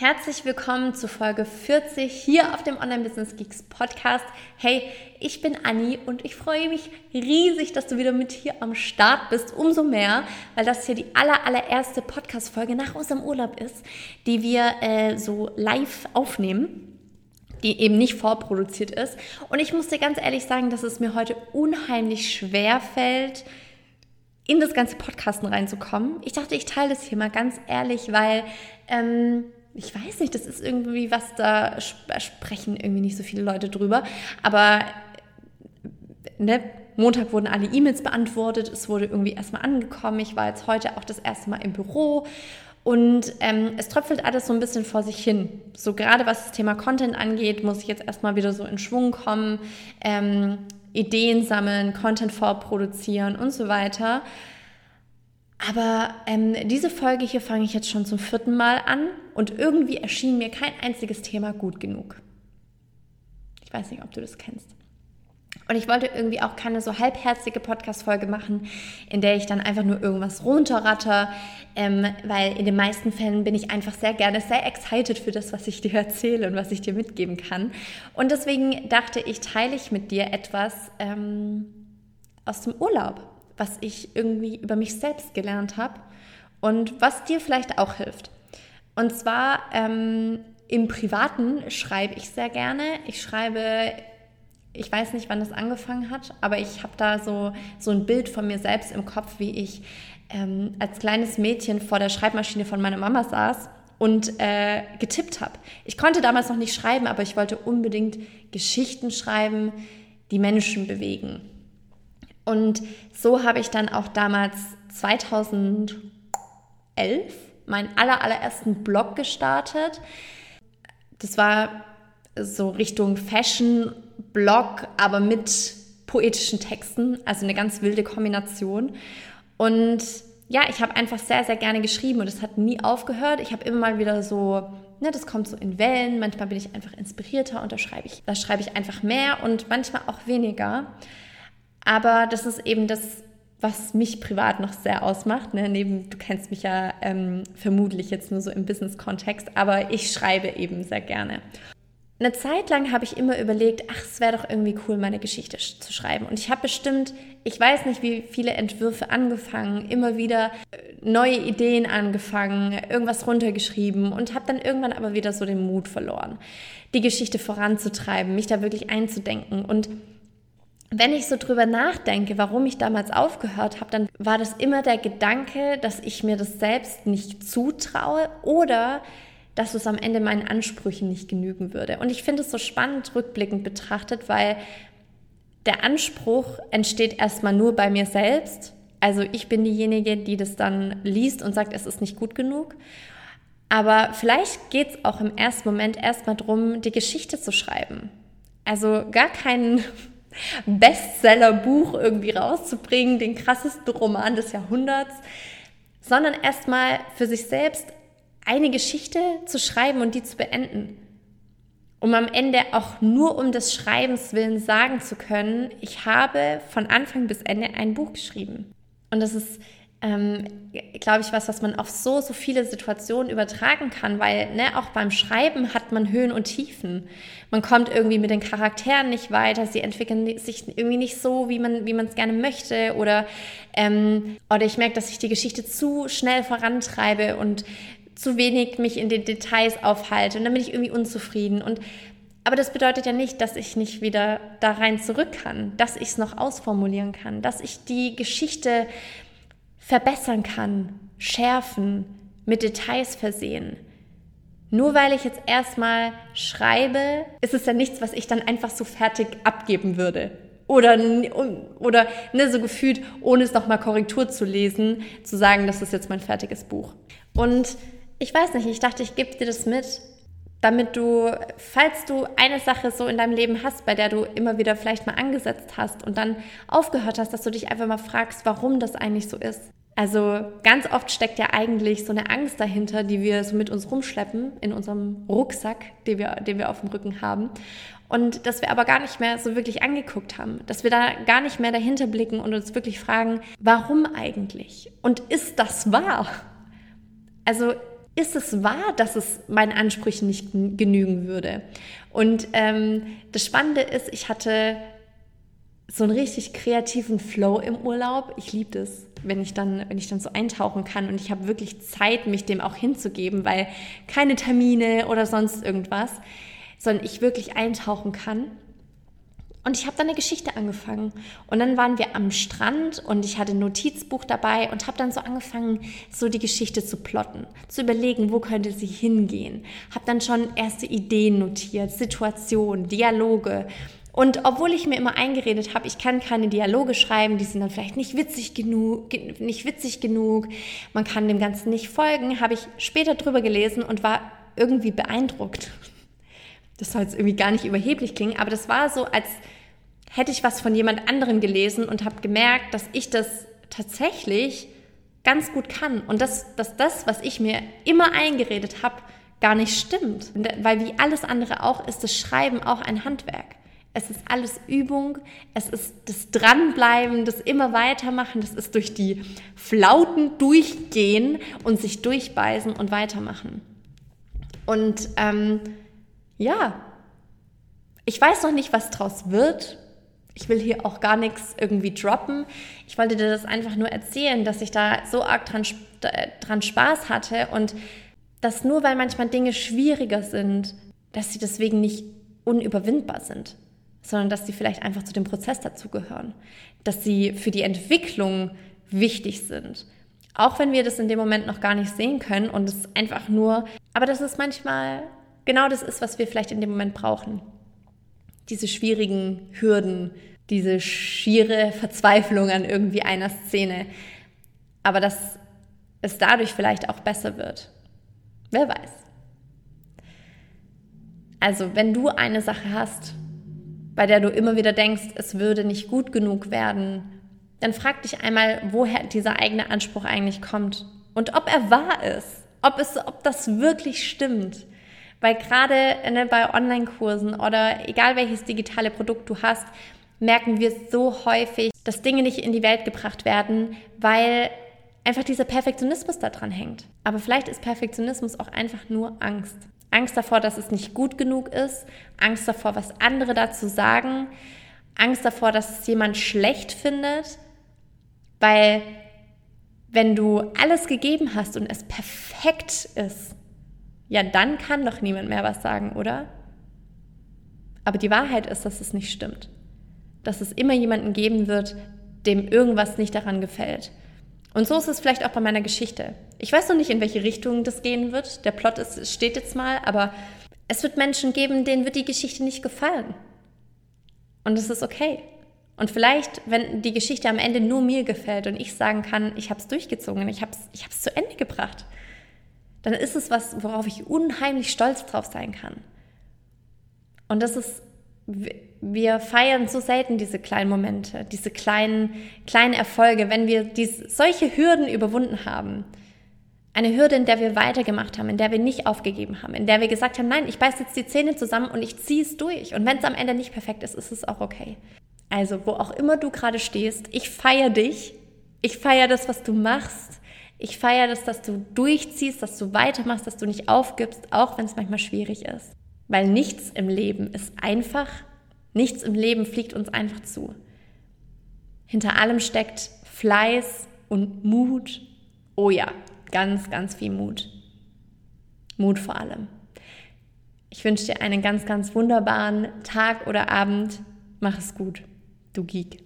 Herzlich willkommen zu Folge 40 hier auf dem Online Business Geeks Podcast. Hey, ich bin Anni und ich freue mich riesig, dass du wieder mit hier am Start bist. Umso mehr, weil das hier die aller, allererste Podcast-Folge nach unserem Urlaub ist, die wir äh, so live aufnehmen die eben nicht vorproduziert ist. Und ich muss dir ganz ehrlich sagen, dass es mir heute unheimlich schwer fällt, in das ganze Podcasten reinzukommen. Ich dachte, ich teile das hier mal ganz ehrlich, weil ähm, ich weiß nicht, das ist irgendwie was, da sprechen irgendwie nicht so viele Leute drüber. Aber ne, Montag wurden alle E-Mails beantwortet, es wurde irgendwie erstmal angekommen. Ich war jetzt heute auch das erste Mal im Büro und ähm, es tröpfelt alles so ein bisschen vor sich hin. So gerade was das Thema Content angeht, muss ich jetzt erstmal wieder so in Schwung kommen, ähm, Ideen sammeln, Content vorproduzieren und so weiter. Aber ähm, diese Folge hier fange ich jetzt schon zum vierten Mal an und irgendwie erschien mir kein einziges Thema gut genug. Ich weiß nicht, ob du das kennst. Und ich wollte irgendwie auch keine so halbherzige Podcast-Folge machen, in der ich dann einfach nur irgendwas runterratter, ähm, weil in den meisten Fällen bin ich einfach sehr gerne sehr excited für das, was ich dir erzähle und was ich dir mitgeben kann. Und deswegen dachte ich, teile ich mit dir etwas ähm, aus dem Urlaub was ich irgendwie über mich selbst gelernt habe und was dir vielleicht auch hilft. Und zwar ähm, im Privaten schreibe ich sehr gerne. Ich schreibe, ich weiß nicht, wann das angefangen hat, aber ich habe da so, so ein Bild von mir selbst im Kopf, wie ich ähm, als kleines Mädchen vor der Schreibmaschine von meiner Mama saß und äh, getippt habe. Ich konnte damals noch nicht schreiben, aber ich wollte unbedingt Geschichten schreiben, die Menschen bewegen. Und so habe ich dann auch damals 2011 meinen aller, allerersten Blog gestartet. Das war so Richtung Fashion-Blog, aber mit poetischen Texten, also eine ganz wilde Kombination. Und ja, ich habe einfach sehr, sehr gerne geschrieben und es hat nie aufgehört. Ich habe immer mal wieder so, ne, das kommt so in Wellen. Manchmal bin ich einfach inspirierter und da schreibe ich, da schreibe ich einfach mehr und manchmal auch weniger. Aber das ist eben das, was mich privat noch sehr ausmacht. Ne? Neben, du kennst mich ja ähm, vermutlich jetzt nur so im Business-Kontext, aber ich schreibe eben sehr gerne. Eine Zeit lang habe ich immer überlegt, ach, es wäre doch irgendwie cool, meine Geschichte zu schreiben. Und ich habe bestimmt, ich weiß nicht, wie viele Entwürfe angefangen, immer wieder äh, neue Ideen angefangen, irgendwas runtergeschrieben und habe dann irgendwann aber wieder so den Mut verloren, die Geschichte voranzutreiben, mich da wirklich einzudenken. Und wenn ich so drüber nachdenke, warum ich damals aufgehört habe, dann war das immer der Gedanke, dass ich mir das selbst nicht zutraue oder dass es am Ende meinen Ansprüchen nicht genügen würde. Und ich finde es so spannend rückblickend betrachtet, weil der Anspruch entsteht erstmal nur bei mir selbst. Also ich bin diejenige, die das dann liest und sagt, es ist nicht gut genug. Aber vielleicht geht es auch im ersten Moment erstmal darum, die Geschichte zu schreiben. Also gar keinen Bestseller-Buch irgendwie rauszubringen, den krassesten Roman des Jahrhunderts, sondern erstmal für sich selbst eine Geschichte zu schreiben und die zu beenden. Um am Ende auch nur um des Schreibens willen sagen zu können, ich habe von Anfang bis Ende ein Buch geschrieben. Und das ist ähm, glaube ich, was, was man auf so, so viele Situationen übertragen kann, weil ne, auch beim Schreiben hat man Höhen und Tiefen. Man kommt irgendwie mit den Charakteren nicht weiter, sie entwickeln sich irgendwie nicht so, wie man wie man es gerne möchte oder, ähm, oder ich merke, dass ich die Geschichte zu schnell vorantreibe und zu wenig mich in den Details aufhalte und dann bin ich irgendwie unzufrieden und aber das bedeutet ja nicht, dass ich nicht wieder da rein zurück kann, dass ich es noch ausformulieren kann, dass ich die Geschichte verbessern kann, schärfen, mit Details versehen. Nur weil ich jetzt erstmal schreibe, ist es ja nichts, was ich dann einfach so fertig abgeben würde. Oder, oder ne, so gefühlt, ohne es nochmal Korrektur zu lesen, zu sagen, das ist jetzt mein fertiges Buch. Und ich weiß nicht, ich dachte, ich gebe dir das mit, damit du, falls du eine Sache so in deinem Leben hast, bei der du immer wieder vielleicht mal angesetzt hast und dann aufgehört hast, dass du dich einfach mal fragst, warum das eigentlich so ist. Also ganz oft steckt ja eigentlich so eine Angst dahinter, die wir so mit uns rumschleppen in unserem Rucksack, den wir, den wir auf dem Rücken haben. Und dass wir aber gar nicht mehr so wirklich angeguckt haben, dass wir da gar nicht mehr dahinter blicken und uns wirklich fragen, warum eigentlich? Und ist das wahr? Also ist es wahr, dass es meinen Ansprüchen nicht genügen würde? Und ähm, das Spannende ist, ich hatte so einen richtig kreativen Flow im Urlaub. Ich liebe das, wenn ich dann, wenn ich dann so eintauchen kann und ich habe wirklich Zeit, mich dem auch hinzugeben, weil keine Termine oder sonst irgendwas, sondern ich wirklich eintauchen kann. Und ich habe dann eine Geschichte angefangen. Und dann waren wir am Strand und ich hatte ein Notizbuch dabei und habe dann so angefangen, so die Geschichte zu plotten, zu überlegen, wo könnte sie hingehen. Habe dann schon erste Ideen notiert, Situationen, Dialoge. Und obwohl ich mir immer eingeredet habe, ich kann keine Dialoge schreiben, die sind dann vielleicht nicht witzig genug, nicht witzig genug, man kann dem Ganzen nicht folgen, habe ich später drüber gelesen und war irgendwie beeindruckt das soll jetzt irgendwie gar nicht überheblich klingen, aber das war so, als hätte ich was von jemand anderem gelesen und habe gemerkt, dass ich das tatsächlich ganz gut kann und dass, dass das, was ich mir immer eingeredet habe, gar nicht stimmt. Weil wie alles andere auch ist das Schreiben auch ein Handwerk. Es ist alles Übung, es ist das Dranbleiben, das immer weitermachen, das ist durch die Flauten durchgehen und sich durchbeißen und weitermachen. Und ähm, ja, ich weiß noch nicht, was draus wird. Ich will hier auch gar nichts irgendwie droppen. Ich wollte dir das einfach nur erzählen, dass ich da so arg dran, dran Spaß hatte und dass nur weil manchmal Dinge schwieriger sind, dass sie deswegen nicht unüberwindbar sind, sondern dass sie vielleicht einfach zu dem Prozess dazugehören, dass sie für die Entwicklung wichtig sind. Auch wenn wir das in dem Moment noch gar nicht sehen können und es einfach nur, aber das ist manchmal genau das ist, was wir vielleicht in dem Moment brauchen. Diese schwierigen Hürden, diese schiere Verzweiflung an irgendwie einer Szene. Aber dass es dadurch vielleicht auch besser wird. Wer weiß. Also, wenn du eine Sache hast, bei der du immer wieder denkst, es würde nicht gut genug werden, dann frag dich einmal, woher dieser eigene Anspruch eigentlich kommt und ob er wahr ist, ob, es, ob das wirklich stimmt. Weil gerade ne, bei Online-Kursen oder egal welches digitale Produkt du hast, merken wir so häufig, dass Dinge nicht in die Welt gebracht werden, weil einfach dieser Perfektionismus da dran hängt. Aber vielleicht ist Perfektionismus auch einfach nur Angst. Angst davor, dass es nicht gut genug ist, Angst davor, was andere dazu sagen, Angst davor, dass es jemand schlecht findet, weil wenn du alles gegeben hast und es perfekt ist, ja, dann kann doch niemand mehr was sagen, oder? Aber die Wahrheit ist, dass es nicht stimmt. Dass es immer jemanden geben wird, dem irgendwas nicht daran gefällt. Und so ist es vielleicht auch bei meiner Geschichte. Ich weiß noch nicht, in welche Richtung das gehen wird. Der Plot ist, steht jetzt mal, aber es wird Menschen geben, denen wird die Geschichte nicht gefallen. Und es ist okay. Und vielleicht, wenn die Geschichte am Ende nur mir gefällt und ich sagen kann, ich habe es durchgezogen, ich habe es ich zu Ende gebracht, dann ist es was, worauf ich unheimlich stolz drauf sein kann. Und das ist, wir feiern so selten diese kleinen Momente, diese kleinen, kleinen Erfolge, wenn wir dies, solche Hürden überwunden haben. Eine Hürde, in der wir weitergemacht haben, in der wir nicht aufgegeben haben, in der wir gesagt haben, nein, ich beiß jetzt die Zähne zusammen und ich ziehe es durch. Und wenn es am Ende nicht perfekt ist, ist es auch okay. Also, wo auch immer du gerade stehst, ich feiere dich. Ich feiere das, was du machst. Ich feiere das, dass du durchziehst, dass du weitermachst, dass du nicht aufgibst, auch wenn es manchmal schwierig ist. Weil nichts im Leben ist einfach, nichts im Leben fliegt uns einfach zu. Hinter allem steckt Fleiß und Mut. Oh ja, ganz, ganz viel Mut. Mut vor allem. Ich wünsche dir einen ganz, ganz wunderbaren Tag oder Abend. Mach es gut, du Geek.